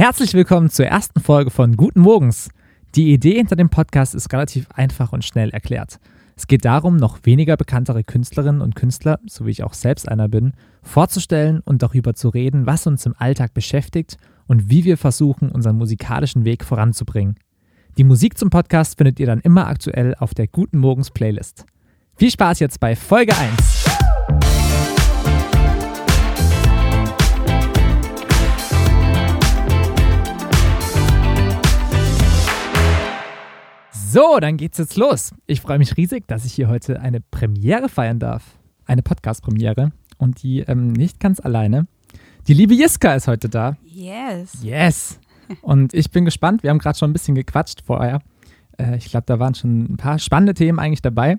Herzlich willkommen zur ersten Folge von Guten Morgens. Die Idee hinter dem Podcast ist relativ einfach und schnell erklärt. Es geht darum, noch weniger bekanntere Künstlerinnen und Künstler, so wie ich auch selbst einer bin, vorzustellen und darüber zu reden, was uns im Alltag beschäftigt und wie wir versuchen, unseren musikalischen Weg voranzubringen. Die Musik zum Podcast findet ihr dann immer aktuell auf der Guten Morgens Playlist. Viel Spaß jetzt bei Folge 1. So, dann geht's jetzt los. Ich freue mich riesig, dass ich hier heute eine Premiere feiern darf. Eine Podcast-Premiere. Und die ähm, nicht ganz alleine. Die liebe Jiska ist heute da. Yes. Yes. Und ich bin gespannt. Wir haben gerade schon ein bisschen gequatscht vorher. Äh, ich glaube, da waren schon ein paar spannende Themen eigentlich dabei.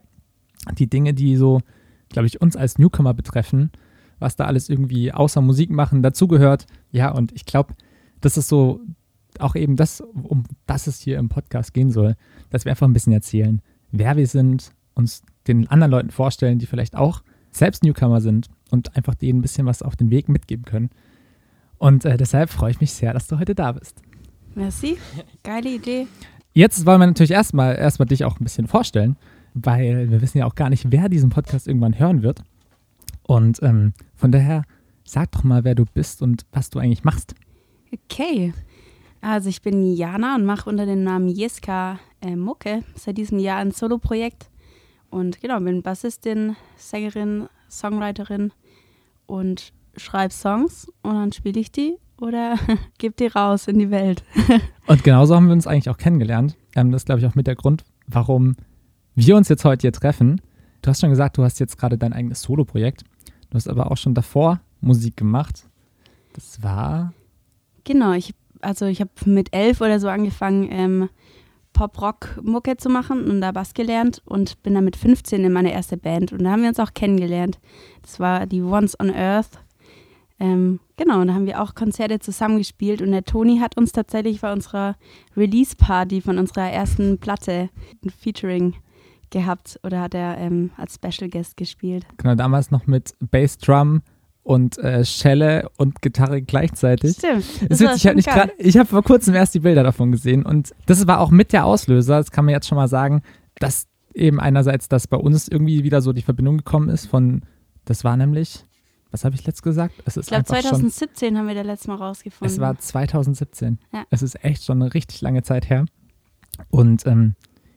Die Dinge, die so, glaube ich, uns als Newcomer betreffen, was da alles irgendwie außer Musik machen dazugehört. Ja, und ich glaube, das ist so auch eben das, um das es hier im Podcast gehen soll, dass wir einfach ein bisschen erzählen, wer wir sind, uns den anderen Leuten vorstellen, die vielleicht auch selbst Newcomer sind und einfach denen ein bisschen was auf den Weg mitgeben können. Und äh, deshalb freue ich mich sehr, dass du heute da bist. Merci. Geile Idee. Jetzt wollen wir natürlich erstmal erstmal dich auch ein bisschen vorstellen, weil wir wissen ja auch gar nicht, wer diesen Podcast irgendwann hören wird. Und ähm, von daher sag doch mal, wer du bist und was du eigentlich machst. Okay. Also ich bin Jana und mache unter dem Namen Jeska äh, Mucke seit diesem Jahr ein Solo-Projekt. Und genau, bin Bassistin, Sängerin, Songwriterin und schreibe Songs und dann spiele ich die oder gebe die raus in die Welt. und genauso haben wir uns eigentlich auch kennengelernt. Ähm, das ist, glaube ich, auch mit der Grund, warum wir uns jetzt heute hier treffen. Du hast schon gesagt, du hast jetzt gerade dein eigenes Solo-Projekt. Du hast aber auch schon davor Musik gemacht. Das war. Genau, ich also ich habe mit elf oder so angefangen, ähm, Pop-Rock-Mucke zu machen und da Bass gelernt und bin dann mit 15 in meine erste Band und da haben wir uns auch kennengelernt. Das war die Once on Earth. Ähm, genau, und da haben wir auch Konzerte zusammengespielt und der Toni hat uns tatsächlich bei unserer Release-Party von unserer ersten Platte ein Featuring gehabt oder hat er ähm, als Special Guest gespielt. Genau, damals noch mit Bassdrum und äh, Schelle und Gitarre gleichzeitig. Stimmt. Das ist witzig, ich habe vor kurzem erst die Bilder davon gesehen und das war auch mit der Auslöser, das kann man jetzt schon mal sagen, dass eben einerseits, dass bei uns irgendwie wieder so die Verbindung gekommen ist von, das war nämlich, was habe ich letzt gesagt? Es ist ich glaube 2017 schon, haben wir da letztes Mal rausgefunden. Es war 2017. Ja. Es ist echt schon eine richtig lange Zeit her. Und ähm,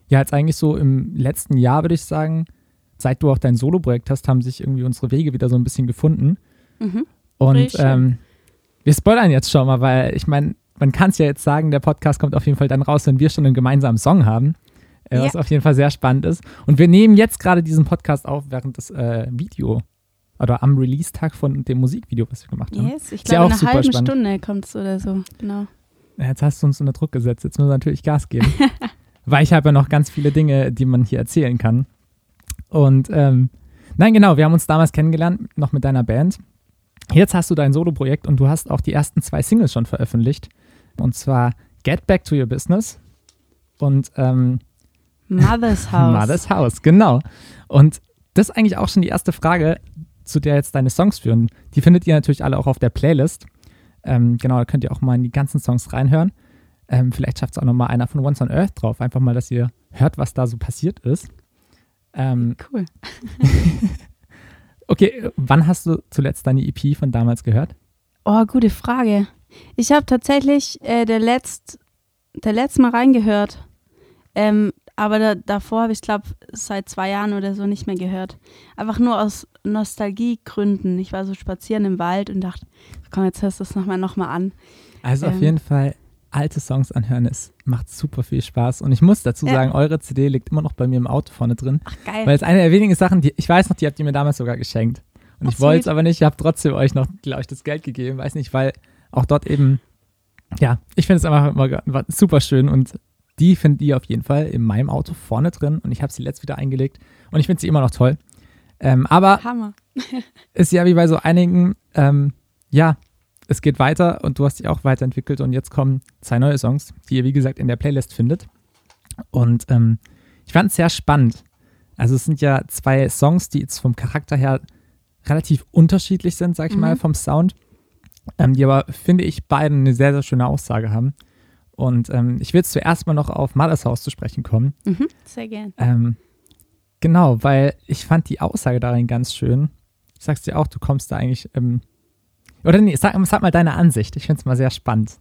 ja, jetzt eigentlich so im letzten Jahr würde ich sagen, seit du auch dein Solo-Projekt hast, haben sich irgendwie unsere Wege wieder so ein bisschen gefunden. Mhm. Und ähm, wir spoilern jetzt schon mal, weil ich meine, man kann es ja jetzt sagen, der Podcast kommt auf jeden Fall dann raus, wenn wir schon einen gemeinsamen Song haben. Äh, ja. Was auf jeden Fall sehr spannend ist. Und wir nehmen jetzt gerade diesen Podcast auf, während das äh, Video oder am Release-Tag von dem Musikvideo, was wir gemacht haben. Yes, ich glaube, eine halbe spannend. Stunde kommt es oder so, genau. Ja, jetzt hast du uns unter Druck gesetzt, jetzt müssen wir natürlich Gas geben. weil ich habe ja noch ganz viele Dinge, die man hier erzählen kann. Und ähm, nein, genau, wir haben uns damals kennengelernt, noch mit deiner Band. Jetzt hast du dein Solo-Projekt und du hast auch die ersten zwei Singles schon veröffentlicht. Und zwar Get Back to Your Business und ähm, Mother's House. Mother's House, genau. Und das ist eigentlich auch schon die erste Frage, zu der jetzt deine Songs führen. Die findet ihr natürlich alle auch auf der Playlist. Ähm, genau, da könnt ihr auch mal in die ganzen Songs reinhören. Ähm, vielleicht schafft es auch nochmal einer von Once on Earth drauf. Einfach mal, dass ihr hört, was da so passiert ist. Ähm, cool. Okay, wann hast du zuletzt deine EP von damals gehört? Oh, gute Frage. Ich habe tatsächlich äh, der, letzt, der letzte Mal reingehört. Ähm, aber da, davor habe ich, glaube seit zwei Jahren oder so nicht mehr gehört. Einfach nur aus Nostalgiegründen. Ich war so spazieren im Wald und dachte, komm, jetzt hörst du es nochmal noch mal an. Also ähm, auf jeden Fall alte Songs anhören. Es macht super viel Spaß. Und ich muss dazu sagen, ja. eure CD liegt immer noch bei mir im Auto vorne drin. Ach, geil. Weil es eine der wenigen Sachen, die ich weiß noch, die habt ihr mir damals sogar geschenkt. Und Ach, ich wollte es aber nicht. Ich habe trotzdem euch noch, glaube ich, das Geld gegeben. Weiß nicht, weil auch dort eben, ja, ich finde es einfach immer super schön. Und die findet ihr auf jeden Fall in meinem Auto vorne drin. Und ich habe sie letzt wieder eingelegt. Und ich finde sie immer noch toll. Ähm, aber Hammer. ist ja wie bei so einigen, ähm, ja, es geht weiter und du hast dich auch weiterentwickelt und jetzt kommen zwei neue Songs, die ihr wie gesagt in der Playlist findet. Und ähm, ich fand es sehr spannend. Also es sind ja zwei Songs, die jetzt vom Charakter her relativ unterschiedlich sind, sag ich mhm. mal, vom Sound. ähm, die aber, finde ich, beide eine sehr, sehr schöne Aussage haben. Und ähm, ich will jetzt zuerst mal noch auf Mothers House zu sprechen kommen. Mhm, sehr gern. Ähm, genau, weil ich fand die Aussage darin ganz schön. Ich sag's dir auch, du kommst da eigentlich. Oder nee, sag, sag mal deine Ansicht. Ich finde es mal sehr spannend.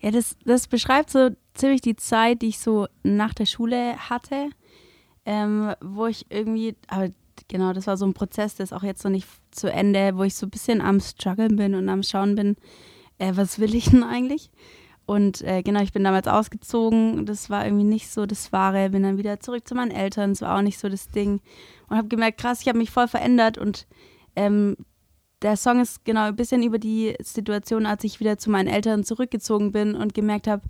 Ja, das, das beschreibt so ziemlich die Zeit, die ich so nach der Schule hatte, ähm, wo ich irgendwie, aber genau, das war so ein Prozess, der ist auch jetzt noch nicht zu Ende, wo ich so ein bisschen am Struggeln bin und am Schauen bin, äh, was will ich denn eigentlich? Und äh, genau, ich bin damals ausgezogen, das war irgendwie nicht so das Wahre, bin dann wieder zurück zu meinen Eltern, das war auch nicht so das Ding und habe gemerkt, krass, ich habe mich voll verändert und ähm, der Song ist genau ein bisschen über die Situation, als ich wieder zu meinen Eltern zurückgezogen bin und gemerkt habe,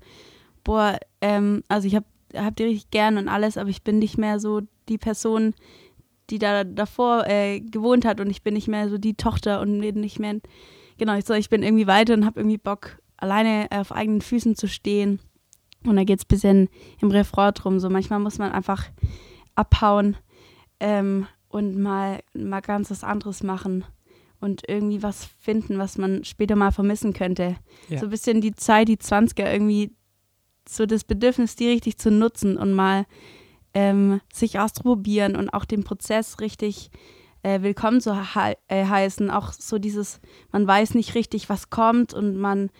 boah, ähm, also ich habe hab die richtig gern und alles, aber ich bin nicht mehr so die Person, die da davor äh, gewohnt hat und ich bin nicht mehr so die Tochter und nicht mehr, genau, ich, so, ich bin irgendwie weiter und habe irgendwie Bock, alleine auf eigenen Füßen zu stehen. Und da geht es ein bisschen im Refrain drum. So manchmal muss man einfach abhauen ähm, und mal, mal ganz was anderes machen und irgendwie was finden, was man später mal vermissen könnte. Ja. So ein bisschen die Zeit, die 20er irgendwie so das Bedürfnis, die richtig zu nutzen und mal ähm, sich auszuprobieren und auch den Prozess richtig äh, willkommen zu he äh, heißen. Auch so dieses, man weiß nicht richtig, was kommt und man,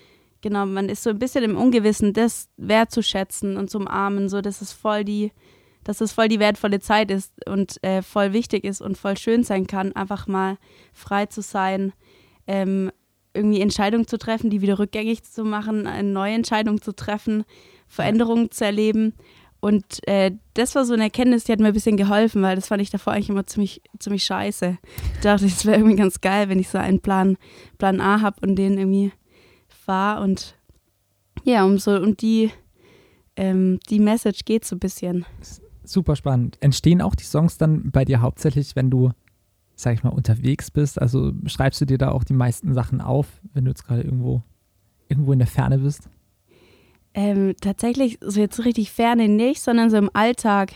genau, man ist so ein bisschen im Ungewissen, das wertzuschätzen und zu umarmen, so dass es voll die, dass es voll die wertvolle Zeit ist und äh, voll wichtig ist und voll schön sein kann, einfach mal frei zu sein, ähm, irgendwie Entscheidungen zu treffen, die wieder rückgängig zu machen, eine neue Entscheidung zu treffen, Veränderungen zu erleben. Und äh, das war so eine Erkenntnis, die hat mir ein bisschen geholfen, weil das fand ich davor eigentlich immer ziemlich, ziemlich scheiße. Ich dachte, es wäre irgendwie ganz geil, wenn ich so einen Plan, Plan A habe und den irgendwie fahre. Und ja, um so um die, ähm, die Message geht so ein bisschen. Super spannend. Entstehen auch die Songs dann bei dir hauptsächlich, wenn du, sag ich mal, unterwegs bist? Also schreibst du dir da auch die meisten Sachen auf, wenn du jetzt gerade irgendwo, irgendwo in der Ferne bist? Ähm, tatsächlich so jetzt richtig ferne nicht, sondern so im Alltag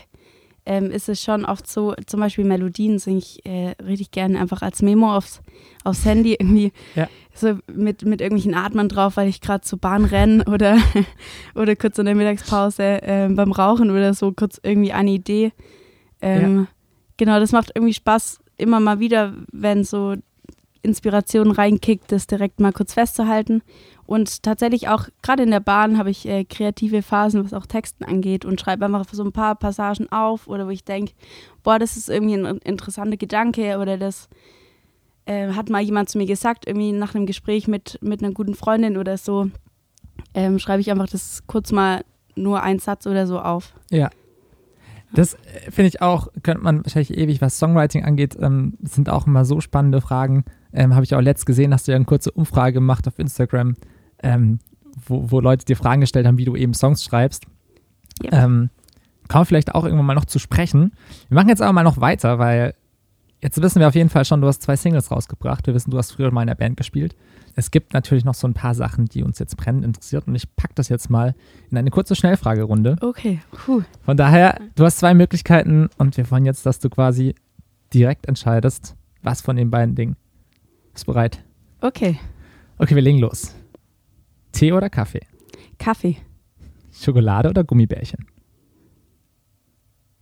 ähm, ist es schon oft so, zum Beispiel Melodien singe ich äh, richtig gerne einfach als Memo aufs, aufs Handy irgendwie ja. so mit, mit irgendwelchen Atmen drauf, weil ich gerade zur Bahn renne oder, oder kurz in der Mittagspause äh, beim Rauchen oder so kurz irgendwie eine Idee. Ähm, ja. Genau, das macht irgendwie Spaß, immer mal wieder, wenn so Inspiration reinkickt, das direkt mal kurz festzuhalten. Und tatsächlich auch, gerade in der Bahn habe ich äh, kreative Phasen, was auch Texten angeht und schreibe einfach so ein paar Passagen auf oder wo ich denke, boah, das ist irgendwie ein interessanter Gedanke oder das äh, hat mal jemand zu mir gesagt, irgendwie nach einem Gespräch mit, mit einer guten Freundin oder so, ähm, schreibe ich einfach das kurz mal nur einen Satz oder so auf. Ja. Das äh, finde ich auch, könnte man wahrscheinlich ewig, was Songwriting angeht, ähm, sind auch immer so spannende Fragen. Ähm, Habe ich auch letzt gesehen, hast du ja eine kurze Umfrage gemacht auf Instagram, ähm, wo, wo Leute dir Fragen gestellt haben, wie du eben Songs schreibst. Yep. Ähm, kommen wir vielleicht auch irgendwann mal noch zu sprechen. Wir machen jetzt aber mal noch weiter, weil jetzt wissen wir auf jeden Fall schon, du hast zwei Singles rausgebracht. Wir wissen, du hast früher mal in der Band gespielt. Es gibt natürlich noch so ein paar Sachen, die uns jetzt brennend interessiert und ich packe das jetzt mal in eine kurze Schnellfragerunde. Okay. Puh. Von daher, du hast zwei Möglichkeiten und wir wollen jetzt, dass du quasi direkt entscheidest, was von den beiden Dingen. Bist du bereit? Okay. Okay, wir legen los. Tee oder Kaffee? Kaffee. Schokolade oder Gummibärchen?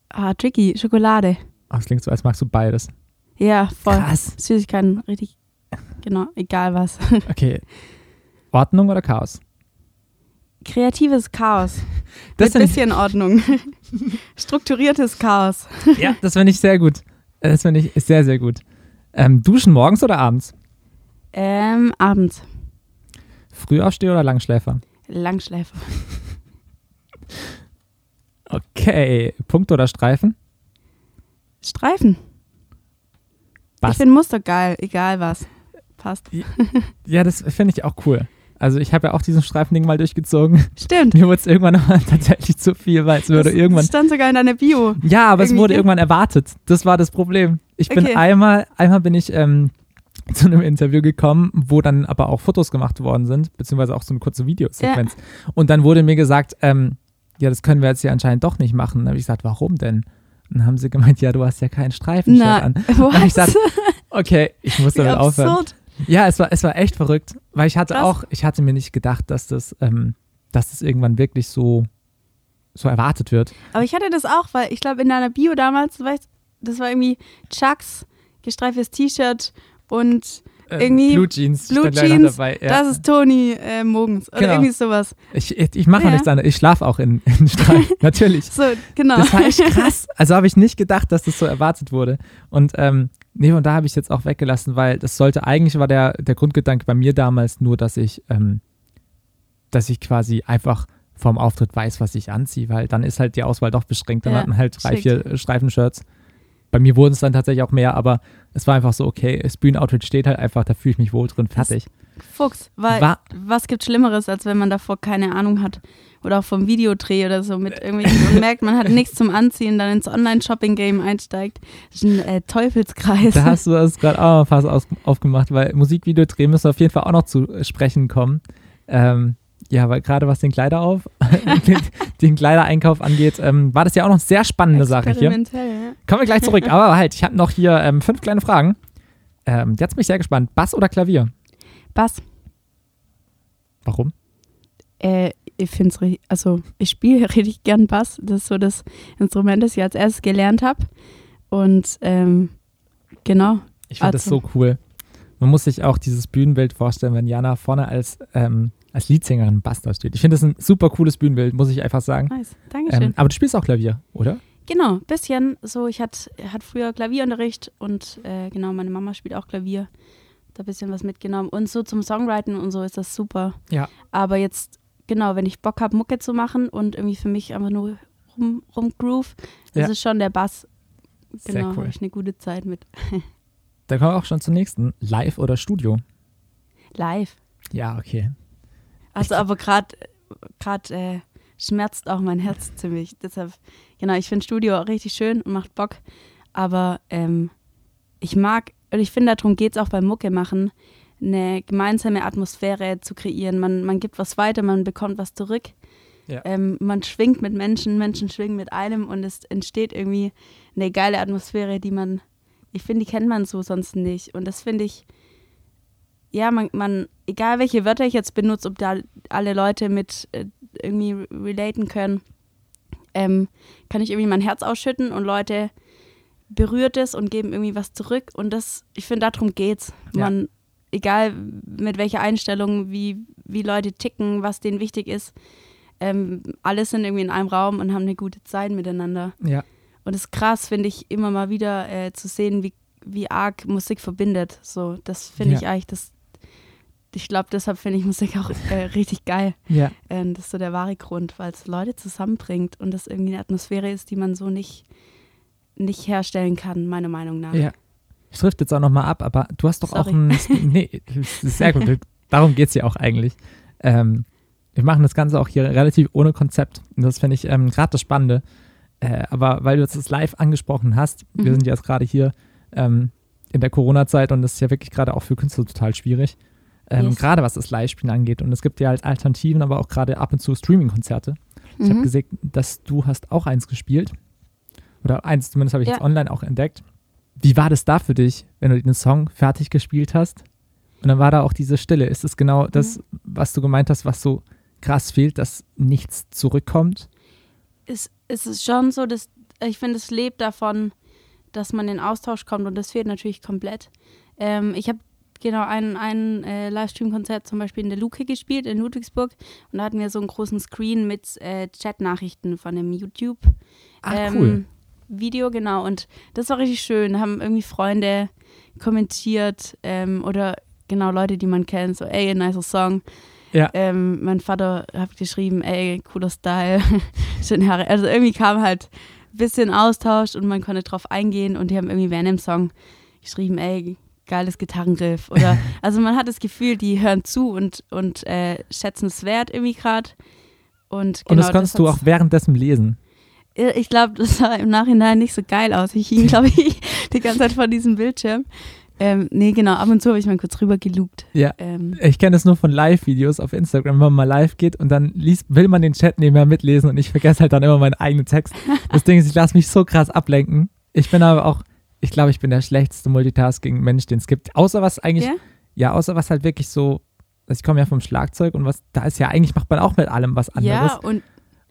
Ah, tricky. Schokolade. Ach, das klingt so, als magst du beides. Ja, voll. Krass. Süßigkeiten, richtig. Genau, egal was. Okay. Ordnung oder Chaos? Kreatives Chaos. Das Mit bisschen Ordnung. Strukturiertes Chaos. Ja, das finde ich sehr gut. Das finde ich sehr, sehr gut. Ähm, duschen morgens oder abends? Ähm, abends. Frühaufsteher oder Langschläfer? Langschläfer. Okay. Punkt oder Streifen? Streifen. Was? Ich finde Muster geil, egal was. Passt. Ja, das finde ich auch cool. Also ich habe ja auch diesen Streifending mal durchgezogen. Stimmt. Mir wurde es irgendwann tatsächlich zu viel, weil es würde das, irgendwann. Das stand sogar in deiner Bio. Ja, aber Irgendwie. es wurde irgendwann erwartet. Das war das Problem. Ich bin okay. einmal, einmal bin ich ähm, zu einem Interview gekommen, wo dann aber auch Fotos gemacht worden sind, beziehungsweise auch so eine kurze Videosequenz. Ja. Und dann wurde mir gesagt, ähm, ja, das können wir jetzt hier anscheinend doch nicht machen. Dann habe ich gesagt, warum denn? Und dann haben sie gemeint, ja, du hast ja keinen Streifen an. Und ich gesagt, okay, ich muss damit aufhören. Ja, es war, es war echt verrückt, weil ich hatte Krass. auch, ich hatte mir nicht gedacht, dass das, ähm, dass das irgendwann wirklich so, so erwartet wird. Aber ich hatte das auch, weil ich glaube, in deiner Bio damals, du weißt, das war irgendwie Chucks, gestreiftes T-Shirt und Ähm, Irgendwie Blue Jeans Blue Jeans, dabei. Ja. das ist Toni äh, Mogens oder Genau. irgendwie sowas. ich ich, ich mache Ja. auch nichts anderes. Ich schlafe auch in, in Streik, natürlich. So, genau. Das war echt krass. Also habe ich nicht gedacht, dass das so erwartet wurde. Und ähm, nee, und da habe ich es jetzt auch weggelassen, weil das sollte, eigentlich war der, der Grundgedanke bei mir damals nur, dass ich, ähm, dass ich quasi einfach vorm Auftritt weiß, was ich anziehe, weil dann ist halt die Auswahl doch beschränkt. Dann Ja, hat man halt drei, schick. vier äh, Streifen-Shirts. Bei mir wurden es dann tatsächlich auch mehr, aber es war einfach so, okay, das Bühnenoutfit steht halt einfach, da fühle ich mich wohl drin, fertig. Fuchs, weil War- was gibt Schlimmeres, als wenn man davor keine Ahnung hat oder auch vom Videodreh oder so mit irgendwelchen und merkt, man hat nichts zum Anziehen, dann ins Online-Shopping-Game einsteigt. Das ist ein äh, Teufelskreis. Da hast du das gerade auch noch fast aufgemacht, weil Musikvideodreh müssen wir auf jeden Fall auch noch zu sprechen kommen. Ähm, ja, weil gerade was den Kleider auf, den, den Kleidereinkauf angeht, ähm, war das ja auch noch eine sehr spannende Sache hier. Ja. Kommen wir gleich zurück. Aber halt, ich habe noch hier ähm, fünf kleine Fragen. Ähm, jetzt bin ich sehr gespannt. Bass oder Klavier? Bass. Warum? Äh, ich finde es richtig, also ich spiele richtig gern Bass. Das ist so das Instrument, das ich als erstes gelernt habe. Und ähm, genau, Ich finde das Also- so cool. Man muss sich auch dieses Bühnenbild vorstellen, wenn Jana vorne als, ähm, als Leadsängerin Bass da steht. Ich finde das ein super cooles Bühnenbild, muss ich einfach sagen. nice. Dankeschön. Ähm, aber du spielst auch Klavier, oder? Genau, bisschen so. Ich hatte hat früher Klavierunterricht und äh, genau, meine Mama spielt auch Klavier. Da ein bisschen was mitgenommen. Und so zum Songwriten und so ist das super. Ja. Aber jetzt, genau, wenn ich Bock habe, Mucke zu machen und irgendwie für mich einfach nur rum, rumgroove, das Ja. ist schon der Bass. Sehr Genau, cool. habe ich eine gute Zeit mit. Dann kommen wir auch schon zum nächsten. Live oder Studio? Live. Ja, okay. Also aber gerade gerade äh, schmerzt auch mein Herz ziemlich. Deshalb, genau, ich finde Studio auch richtig schön und macht Bock. Aber ähm, ich mag, und ich finde, darum geht es auch beim Mucke machen, eine gemeinsame Atmosphäre zu kreieren. Man, man gibt was weiter, man bekommt was zurück. Ja. Ähm, man schwingt mit Menschen, Menschen schwingen mit einem und es entsteht irgendwie eine geile Atmosphäre, die man, ich finde, die kennt man so sonst nicht. Und das finde ich, ja, man, man, egal welche Wörter ich jetzt benutze, ob da alle Leute mit äh, irgendwie re- relaten können, ähm, kann ich irgendwie mein Herz ausschütten und Leute berührt es und geben irgendwie was zurück. Und das, ich finde, darum geht's. Ja. Man, egal mit welcher Einstellung, wie, wie Leute ticken, was denen wichtig ist, ähm, alle sind irgendwie in einem Raum und haben eine gute Zeit miteinander. Ja. Und es ist krass, finde ich, immer mal wieder äh, zu sehen, wie, wie arg Musik verbindet. So, das finde Ja. ich eigentlich, das, ich glaube, deshalb finde ich Musik auch äh, richtig geil. Ja. Ähm, das ist so der wahre Grund, weil es Leute zusammenbringt und das irgendwie eine Atmosphäre ist, die man so nicht, nicht herstellen kann, meiner Meinung nach. Ja. Ich trifft jetzt auch nochmal ab, aber du hast doch auch Sorry. ein. Nee, sehr gut. Darum geht es ja auch eigentlich. Ähm, wir machen das Ganze auch hier relativ ohne Konzept. Und das finde ich ähm, gerade das Spannende. Äh, aber weil du jetzt das live angesprochen hast, wir Mhm. sind jetzt gerade hier ähm, in der Corona-Zeit und das ist ja wirklich gerade auch für Künstler total schwierig. Ähm, Yes. Gerade was das Live-Spielen angeht. Und es gibt ja halt Alternativen, aber auch gerade ab und zu Streaming-Konzerte. Ich habe Mhm. gesehen, dass du hast auch eins gespielt. Oder eins, zumindest habe ich Ja. jetzt online auch entdeckt. Wie war das da für dich, wenn du den Song fertig gespielt hast? Und dann war da auch diese Stille. Ist es genau Mhm. das, was du gemeint hast, was so krass fehlt, dass nichts zurückkommt? es, es ist schon so, dass ich finde, es lebt davon, dass man in Austausch kommt und das fehlt natürlich komplett. Ähm, ich habe genau ein, ein äh, Livestream-Konzert zum Beispiel in der Luke gespielt in Ludwigsburg und da hatten wir so einen großen Screen mit äh, Chat-Nachrichten von dem YouTube. Ah, ähm, cool. Video, genau. Und das war richtig schön. Da haben irgendwie Freunde kommentiert ähm, oder genau Leute, die man kennt, so, ey, nicer Song. Ja. Ähm, mein Vater hat geschrieben, ey, cooler Style, schöne Haare. Also irgendwie kam halt ein bisschen Austausch und man konnte drauf eingehen und die haben irgendwie während dem Song geschrieben, ey, geiles Gitarrenriff. Oder also man hat das Gefühl, die hören zu und, und äh, schätzen es wert irgendwie gerade. Und, und genau, das konntest du auch währenddessen lesen. ich glaube, das sah im Nachhinein nicht so geil aus. Ich hing, glaube ich, die ganze Zeit vor diesem Bildschirm. Ähm, nee, genau, ab und zu habe ich mal kurz rüber gelugt. Ja. Ähm, Ich kenne das nur von Live-Videos auf Instagram, wenn man mal live geht und dann liest, will man den Chat nebenher mitlesen und ich vergesse halt dann immer meinen eigenen Text. Das Ding ist, ich lasse mich so krass ablenken. Ich bin aber auch, ich glaube, ich bin der schlechteste Multitasking-Mensch, den es gibt. Außer was eigentlich Ja? Ja, außer was halt wirklich so, also ich komme ja vom Schlagzeug und was, da ist ja eigentlich, macht man auch mit allem was anderes. Ja, und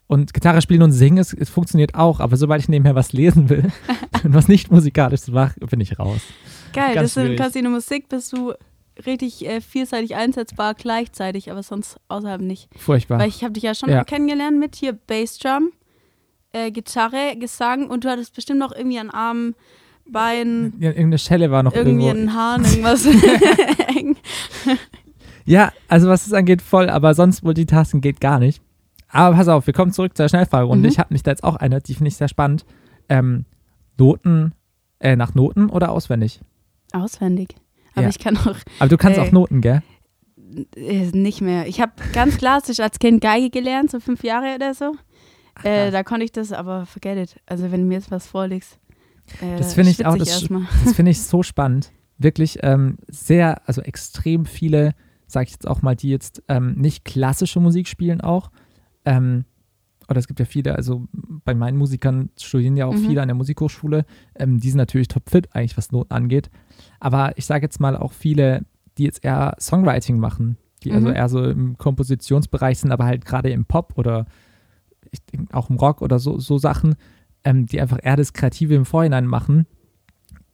Und Gitarre spielen und singen, es, es funktioniert auch, aber sobald ich nebenher was lesen will und was nicht musikalisch mache, bin ich raus. geil, Ganz das ist im schwierig. Casino Musik bist du richtig äh, vielseitig einsetzbar gleichzeitig, aber sonst außerhalb nicht. Furchtbar. Weil ich habe dich ja schon Ja. kennengelernt mit hier Bassdrum, äh, Gitarre, Gesang und du hattest bestimmt noch irgendwie an Armen, Beinen, ja, irgendeine Schelle war noch irgendwie irgendwo. an Haaren, irgendwas hängen. Ja, also was das angeht, voll, aber sonst Multitasking geht gar nicht. Aber pass auf, wir kommen zurück zur Schnellfragerunde. Mhm. Ich habe mich da jetzt auch eine, die finde ich sehr spannend. Ähm, Noten, äh, nach Noten oder auswendig? Auswendig. Aber Ja. ich kann auch Aber du kannst Äh, auch Noten, gell? äh, nicht mehr. Ich habe ganz klassisch als Kind Geige gelernt, so fünf Jahre oder so. Äh, da konnte ich das, aber forget it. Also wenn du mir jetzt was vorlegst. Äh, Das finde ich auch das. Das finde ich so spannend. Wirklich ähm, sehr, also extrem viele, sage ich jetzt auch mal, die jetzt ähm, nicht klassische Musik spielen auch. Ähm, oder es gibt ja viele, also bei meinen Musikern studieren ja auch Mhm. viele an der Musikhochschule. Ähm, die sind natürlich topfit eigentlich, was Noten angeht. Aber ich sage jetzt mal auch viele, die jetzt eher Songwriting machen, die also Mhm. eher so im Kompositionsbereich sind, aber halt gerade im Pop oder ich auch im Rock oder so, so Sachen, ähm, die einfach eher das Kreative im Vorhinein machen,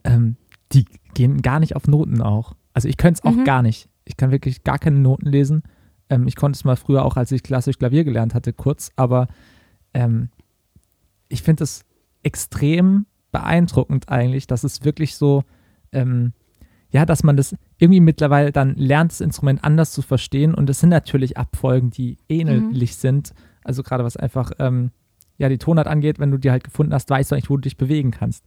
ähm, die gehen gar nicht auf Noten auch. Also ich könnte es auch Mhm. gar nicht. Ich kann wirklich gar keine Noten lesen. Ähm, ich konnte es mal früher auch, als ich klassisch Klavier gelernt hatte, kurz, aber ähm, ich finde es extrem beeindruckend eigentlich, dass es wirklich so, ähm, ja, dass man das irgendwie mittlerweile dann lernt, das Instrument anders zu verstehen und es sind natürlich Abfolgen, die ähnlich sind. Also gerade was einfach, ähm, ja, die Tonart angeht, wenn du die halt gefunden hast, weißt du eigentlich, wo du dich bewegen kannst.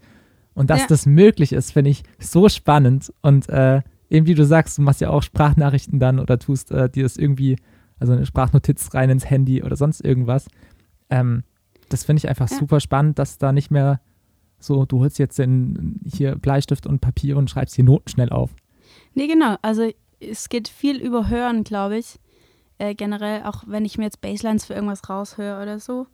Und dass Ja. das möglich ist, finde ich so spannend. Und äh, eben wie du sagst, du machst ja auch Sprachnachrichten dann oder tust äh, dir das irgendwie, also eine Sprachnotiz rein ins Handy oder sonst irgendwas. Ähm, das finde ich einfach Ja. super spannend, dass da nicht mehr so, du holst jetzt den, hier Bleistift und Papier und schreibst die Noten schnell auf. Nee, genau. Also es geht viel über Hören, glaube ich. Äh, generell, auch wenn ich mir jetzt Basslines für irgendwas raushöre oder so.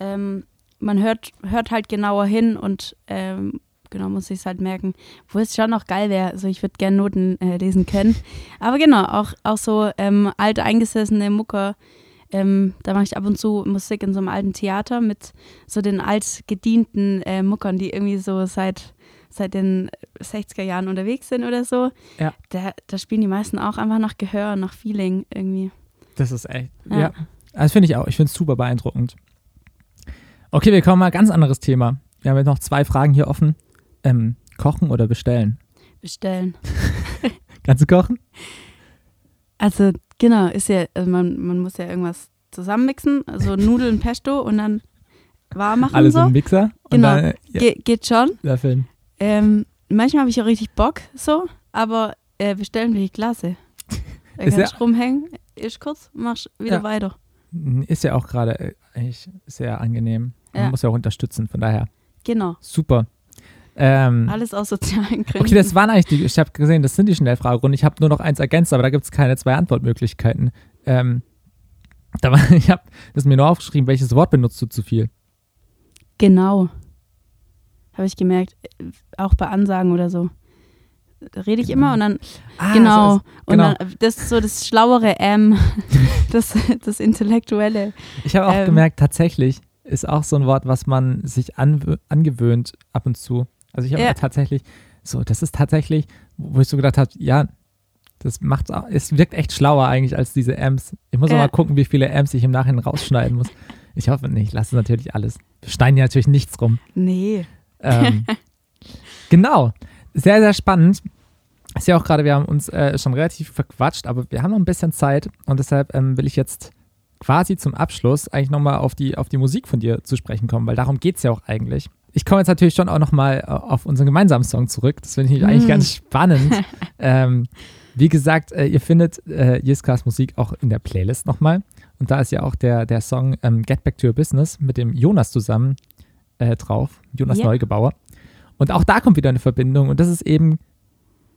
Ähm, man hört, hört halt genauer hin und ähm, genau muss ich es halt merken. Wo es schon noch geil wäre. Also ich würde gerne Noten äh, lesen können. Aber genau, auch, auch so ähm, alte eingesessene Mucker. Ähm, da mache ich ab und zu Musik in so einem alten Theater mit so den altgedienten äh, Muckern, die irgendwie so seit, seit den 60er Jahren unterwegs sind oder so. Ja. Da, da spielen die meisten auch einfach nach Gehör, nach Feeling irgendwie. Das ist echt, Ja. ja. Das finde ich auch. Ich finde es super beeindruckend. Okay, wir kommen mal ganz anderes Thema. Wir haben jetzt noch zwei Fragen hier offen. Ähm, kochen oder bestellen? Bestellen. Kannst du kochen? Also genau, ist ja, also man, man muss ja irgendwas zusammenmixen, also Nudeln, Pesto und dann warm machen Alles so. im Mixer und Genau. dann ja, Ge geht schon. löffeln. Ähm, manchmal habe ich auch richtig Bock so, aber äh, bestellen will ich klasse. Da Ist kannst ja- rumhängen, ist kurz, machst wieder Ja. weiter. Ist ja auch gerade äh, eigentlich sehr angenehm. Man Ja. muss ja auch unterstützen, von daher Genau. super. Ähm, Alles aus sozialen Gründen. okay, das waren eigentlich die, ich habe gesehen, das sind die Schnellfragerunden. Ich habe nur noch eins ergänzt, aber da gibt es keine zwei Antwortmöglichkeiten. Ähm, da war, ich habe das mir nur aufgeschrieben, welches Wort benutzt du zu viel? Genau. Habe ich gemerkt. Äh, Auch bei Ansagen oder so. Da rede ich immer und dann, Ah, genau. so ist- Und genau. dann, das ist so das schlauere M, das, das Intellektuelle. Ich habe auch Ähm. gemerkt, tatsächlich ist auch so ein Wort, was man sich angewöhnt ab und zu. Also ich habe Ja. tatsächlich, so, das ist tatsächlich, wo ich so gedacht habe, ja, das macht es wirkt echt schlauer eigentlich als diese Amps. Ich muss auch Ja. mal gucken, wie viele Amps ich im Nachhinein rausschneiden muss. Ich hoffe nicht, ich lasse natürlich alles. Wir schneiden ja natürlich nichts rum. Nee. Ähm, genau, sehr, sehr spannend. Ist ja auch gerade, wir haben uns äh, schon relativ verquatscht, aber wir haben noch ein bisschen Zeit und deshalb ähm, will ich jetzt quasi zum Abschluss eigentlich nochmal auf die, auf die Musik von dir zu sprechen kommen, weil darum geht es ja auch eigentlich. Ich komme jetzt natürlich schon auch nochmal äh, auf unseren gemeinsamen Song zurück. Das finde ich eigentlich Mm. ganz spannend. ähm, wie gesagt, äh, ihr findet äh, Jiskas Musik auch in der Playlist nochmal. Und da ist ja auch der, der Song ähm, Get Back to Your Business mit dem Jonas zusammen äh, drauf. Jonas Ja. Neugebauer. Und auch da kommt wieder eine Verbindung. Und das ist eben,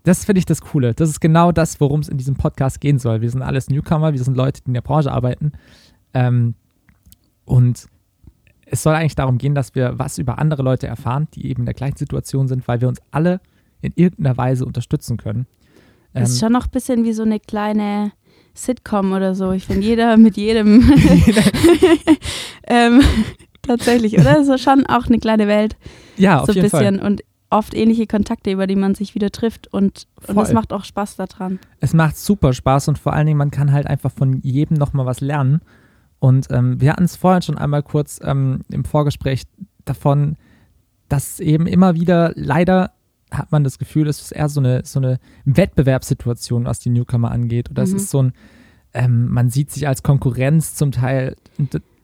das finde ich das Coole. Das ist genau das, worum es in diesem Podcast gehen soll. Wir sind alles Newcomer, wir sind Leute, die in der Branche arbeiten. Ähm, und es soll eigentlich darum gehen, dass wir was über andere Leute erfahren, die eben in der gleichen Situation sind, weil wir uns alle in irgendeiner Weise unterstützen können. Ähm, ist schon noch ein bisschen wie so eine kleine Sitcom oder so. Ich finde, jeder mit jedem. ähm, tatsächlich, oder? So schon auch eine kleine Welt. ja, auf so ein jeden bisschen. Fall. Und oft ähnliche Kontakte, über die man sich wieder trifft. Und, und das Voll. macht auch Spaß daran. Es macht super Spaß und vor allen Dingen, man kann halt einfach von jedem nochmal was lernen. Und ähm, wir hatten es vorhin schon einmal kurz ähm, im Vorgespräch davon, dass eben immer wieder, leider hat man das Gefühl, es ist eher so eine, so eine Wettbewerbssituation, was die Newcomer angeht. Oder es Mhm. ist so ein, ähm, man sieht sich als Konkurrenz zum Teil.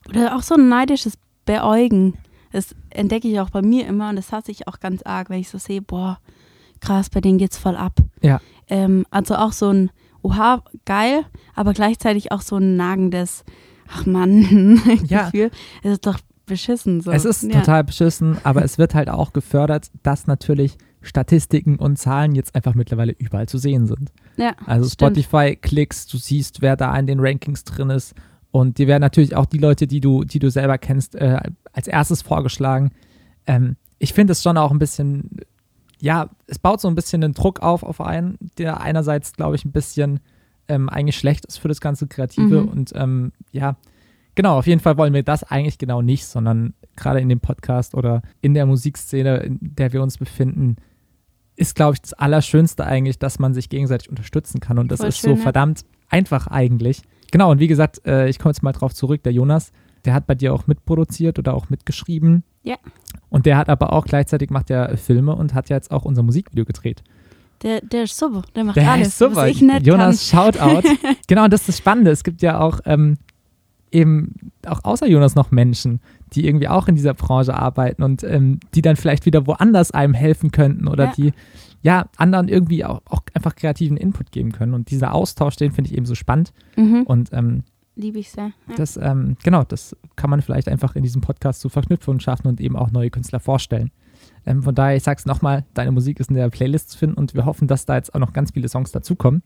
Oder auch so ein neidisches Beäugen. Das entdecke ich auch bei mir immer und das hasse ich auch ganz arg, wenn ich so sehe, boah, krass, bei denen geht's voll ab. Ja. Ähm, also auch so ein, oha, geil, aber gleichzeitig auch so ein nagendes, ach Mann, Ja. Gefühl. Es ist doch beschissen so. Es ist ja. total beschissen, aber es wird halt auch gefördert, dass natürlich Statistiken und Zahlen jetzt einfach mittlerweile überall zu sehen sind. Ja, Also. Spotify-Klicks, du siehst, wer da in den Rankings drin ist. Und dir werden natürlich auch die Leute, die du, die du selber kennst, äh, als erstes vorgeschlagen. Ähm, ich finde es schon auch ein bisschen, ja, es baut so ein bisschen den Druck auf auf einen, der einerseits, glaube ich, ein bisschen ähm, eigentlich schlecht ist für das ganze Kreative. Mhm. Und ähm, ja, genau, auf jeden Fall wollen wir das eigentlich genau nicht, sondern gerade in dem Podcast oder in der Musikszene, in der wir uns befinden, ist, glaube ich, das Allerschönste eigentlich, dass man sich gegenseitig unterstützen kann. Und das Voll ist schön, so ja. verdammt einfach eigentlich. Genau, und wie gesagt, äh, ich komme jetzt mal drauf zurück, der Jonas, der hat bei dir auch mitproduziert oder auch mitgeschrieben. Ja. Und der hat aber auch gleichzeitig macht er Filme und hat ja jetzt auch unser Musikvideo gedreht. Der, der ist super, der macht Der alles, ist super. was ich nicht Jonas, Shoutout. genau, und das ist das Spannende. Es gibt ja auch ähm, eben auch außer Jonas noch Menschen, die irgendwie auch in dieser Branche arbeiten und ähm, die dann vielleicht wieder woanders einem helfen könnten oder Ja. die ja anderen irgendwie auch, auch einfach kreativen Input geben können. Und dieser Austausch, den finde ich eben so spannend. Mhm. Und ähm, Liebe ich sehr. Ja. das, ähm, genau, das kann man vielleicht einfach in diesem Podcast so Verknüpfungen schaffen und eben auch neue Künstler vorstellen. Ähm, von daher, ich sag's nochmal, deine Musik ist in der Playlist zu finden und wir hoffen, dass da jetzt auch noch ganz viele Songs dazukommen.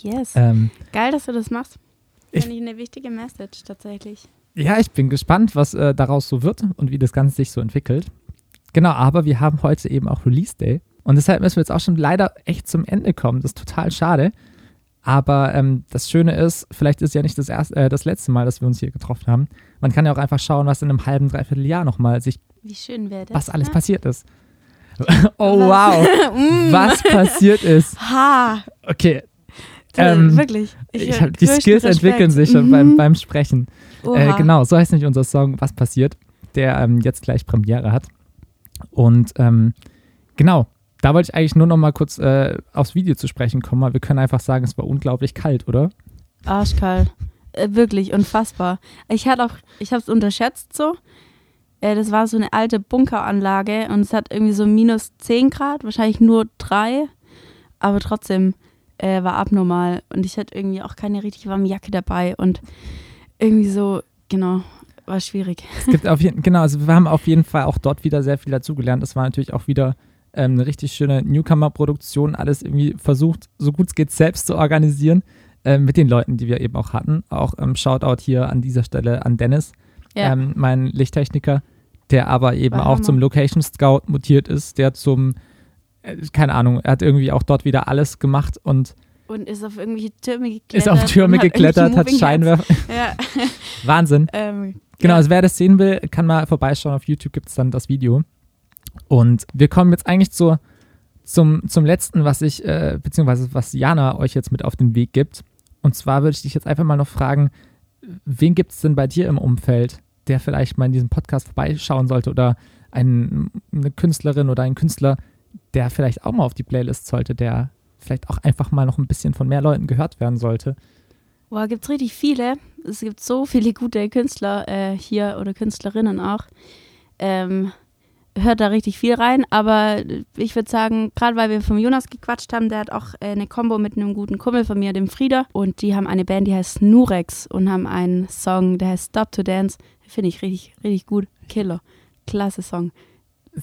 Yes. Ähm, Geil, dass du das machst. ich- Finde ich eine wichtige Message tatsächlich. Ja, ich bin gespannt, was äh, daraus so wird und wie das Ganze sich so entwickelt. Genau, aber wir haben heute eben auch Release Day und deshalb müssen wir jetzt auch schon leider echt zum Ende kommen. Das ist total schade. Aber ähm, das Schöne ist, vielleicht ist ja nicht das, erste, äh, das letzte Mal, dass wir uns hier getroffen haben. Man kann ja auch einfach schauen, was in einem halben, dreiviertel Jahr nochmal sich, Wie schön wäre das? was alles ne? passiert ist. Oh Was? wow, Mm. was passiert ist. Ha! Okay, Ähm, wirklich. ich hab, die Skills Respekt. entwickeln sich schon Mhm. beim, beim Sprechen. Äh, genau, so heißt nämlich unser Song Was passiert, der ähm, jetzt gleich Premiere hat. Und ähm, genau, da wollte ich eigentlich nur noch mal kurz äh, aufs Video zu sprechen kommen, weil wir können einfach sagen, es war unglaublich kalt, oder? Arschkalt. Äh, wirklich, unfassbar. Ich hatte auch, ich habe es unterschätzt so. Äh, das war so eine alte Bunkeranlage und es hat irgendwie so minus 10 Grad, wahrscheinlich nur 3, aber trotzdem äh, war abnormal und ich hatte irgendwie auch keine richtig warme Jacke dabei und irgendwie so, genau, war schwierig. Es gibt auf jeden genau, also wir haben auf jeden Fall auch dort wieder sehr viel dazugelernt. Es war natürlich auch wieder ähm, eine richtig schöne Newcomer-Produktion, alles irgendwie versucht, so gut es geht, selbst zu organisieren ähm, mit den Leuten, die wir eben auch hatten. Auch ähm, Shoutout hier an dieser Stelle an Dennis, Ja. ähm, mein Lichttechniker, der aber eben War auch Hammer. zum Location Scout mutiert ist, der zum, keine Ahnung, er hat irgendwie auch dort wieder alles gemacht und Und ist auf irgendwelche Türme geklettert. ist auf Türme geklettert, hat Scheinwerfer. Ja. Wahnsinn. ähm, Genau, ja. also wer das sehen will, kann mal vorbeischauen. Auf YouTube gibt es dann das Video. Und wir kommen jetzt eigentlich zur, zum, zum letzten, was ich, äh, beziehungsweise was Jana euch jetzt mit auf den Weg gibt. Und zwar würde ich dich jetzt einfach mal noch fragen, wen gibt es denn bei dir im Umfeld, der vielleicht mal in diesem Podcast vorbeischauen sollte oder ein, eine Künstlerin oder ein Künstler, der vielleicht auch mal auf die Playlist sollte, der vielleicht auch einfach mal noch ein bisschen von mehr Leuten gehört werden sollte. Boah, gibt's richtig viele. Es gibt so viele gute Künstler äh, hier oder Künstlerinnen auch. Ähm, hört da richtig viel rein, aber ich würde sagen, gerade weil wir vom Jonas gequatscht haben, der hat auch äh, eine Combo mit einem guten Kumpel von mir, dem Frieder, und die haben eine Band, die heißt Nurex und haben einen Song, der heißt Stop to Dance. Finde ich richtig, richtig gut. Killer. Klasse Song.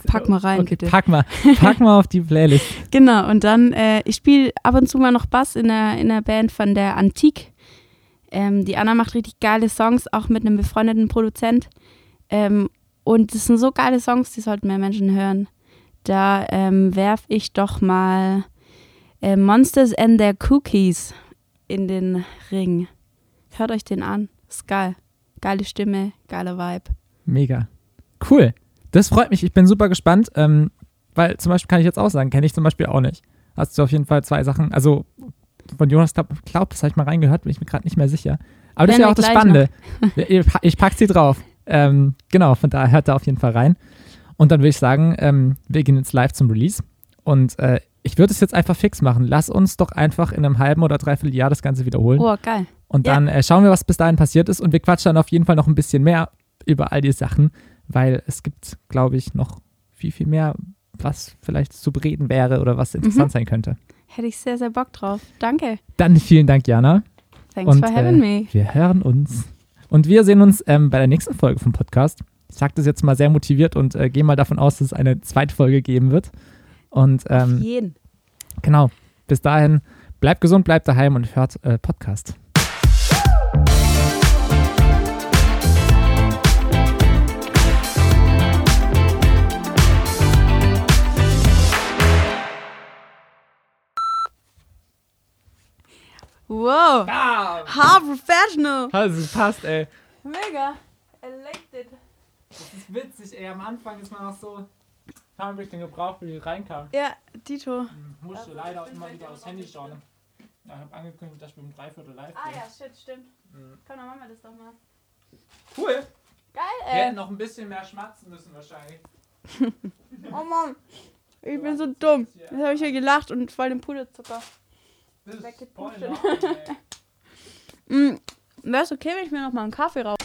Pack mal rein, Okay, bitte. pack mal, pack mal auf die Playlist. Genau, und dann, äh, ich spiele ab und zu mal noch Bass in der, in der Band von der Antique. Ähm, die Anna macht richtig geile Songs, auch mit einem befreundeten Produzent. Ähm, und das sind so geile Songs, die sollten mehr Menschen hören. Da ähm, werf ich doch mal äh, Monsters and Their Cookies in den Ring. Hört euch den an. Ist geil. Geile Stimme, geiler Vibe. Mega. Cool. Das freut mich. Ich bin super gespannt, ähm, weil zum Beispiel kann ich jetzt auch sagen, kenne ich zum Beispiel auch nicht. Hast du auf jeden Fall zwei Sachen, also von Jonas glaub, glaub das habe ich mal reingehört, bin ich mir gerade nicht mehr sicher. Aber das ist ja auch das Spannende. ich packe sie drauf. Ähm, genau, von daher hört da auf jeden Fall rein. Und dann würde ich sagen, ähm, wir gehen jetzt live zum Release. Und äh, ich würde es jetzt einfach fix machen. Lass uns doch einfach in einem halben oder dreiviertel Jahr das Ganze wiederholen. Oh, geil. Und dann ja. äh, schauen wir, was bis dahin passiert ist. Und wir quatschen dann auf jeden Fall noch ein bisschen mehr über all die Sachen, weil es gibt, glaube ich, noch viel, viel mehr, was vielleicht zu bereden wäre oder was interessant mhm. sein könnte. Hätte ich sehr, sehr Bock drauf. Danke. Dann vielen Dank, Jana. Thanks Und, for having äh, me. Wir hören uns. Und wir sehen uns ähm, bei der nächsten Folge vom Podcast. Ich sage das jetzt mal sehr motiviert und äh, gehe mal davon aus, dass es eine zweite Folge geben wird. Und ähm, jeden. Genau. Bis dahin, bleibt gesund, bleibt daheim und hört äh, Podcast. Wow. Ah. How professional. Also passt, ey. Mega. Elected. Das ist witzig, ey. Am Anfang ist man noch so. Haben ein bisschen gebraucht, bis ich reinkam. Ja, Dito. Hm, musste leider auch immer wieder aufs Handy schauen. ich habe angekündigt, dass ich mit dem Dreiviertel live bin. Ah ja, shit, stimmt. Mhm. Komm, dann machen wir das doch mal. Cool. Geil, ey. Wir hätten noch ein bisschen mehr schmatzen müssen wahrscheinlich. oh Mann. Ich bin so dumm. Jetzt habe ich hier gelacht und voll den Puderzucker weggepusht. mm, Wäre es okay, wenn ich mir noch mal einen Kaffee rauche?